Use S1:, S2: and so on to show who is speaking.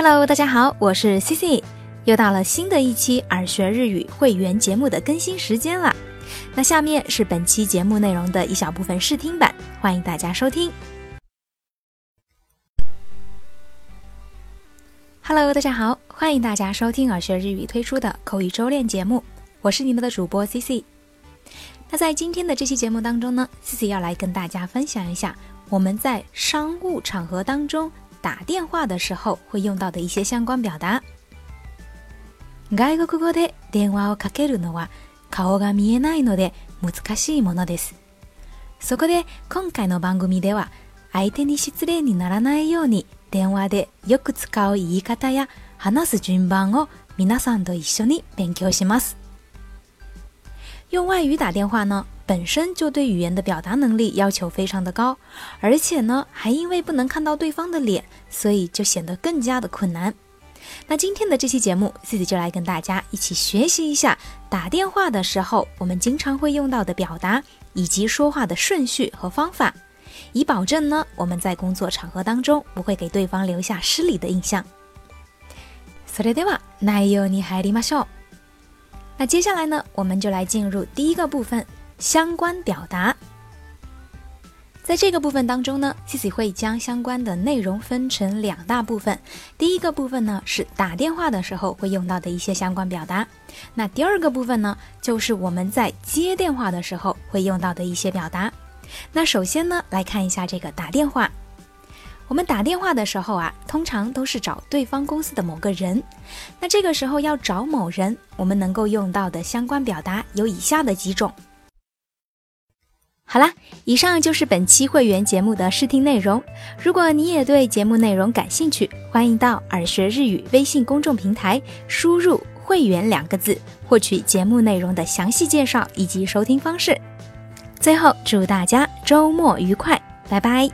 S1: Hello，大家好，我是 C C，又到了新的一期耳学日语会员节目的更新时间了。那下面是本期节目内容的一小部分试听版，欢迎大家收听。Hello，大家好，欢迎大家收听耳学日语推出的口语周练节目，我是你们的主播 C C。那在今天的这期节目当中呢，C C 要来跟大家分享一下我们在商务场合当中。打電話的時候會用到的一些相關表達。外国語で電話をかけるのは顔が見えないので難しいものです。そこで今回の番組では相手に失礼にならないように電話でよく使う言い方や話す順番を皆さんと一緒に勉強します。用外语打电话呢，本身就对语言的表达能力要求非常的高，而且呢，还因为不能看到对方的脸，所以就显得更加的困难。那今天的这期节目，自己就来跟大家一起学习一下打电话的时候我们经常会用到的表达，以及说话的顺序和方法，以保证呢我们在工作场合当中不会给对方留下失礼的印象。それでは内容に入りましょう。那接下来呢，我们就来进入第一个部分，相关表达。在这个部分当中呢，自己会将相关的内容分成两大部分。第一个部分呢是打电话的时候会用到的一些相关表达，那第二个部分呢就是我们在接电话的时候会用到的一些表达。那首先呢，来看一下这个打电话。我们打电话的时候啊，通常都是找对方公司的某个人。那这个时候要找某人，我们能够用到的相关表达有以下的几种。好啦，以上就是本期会员节目的试听内容。如果你也对节目内容感兴趣，欢迎到耳学日语微信公众平台输入“会员”两个字，获取节目内容的详细介绍以及收听方式。最后，祝大家周末愉快，拜拜。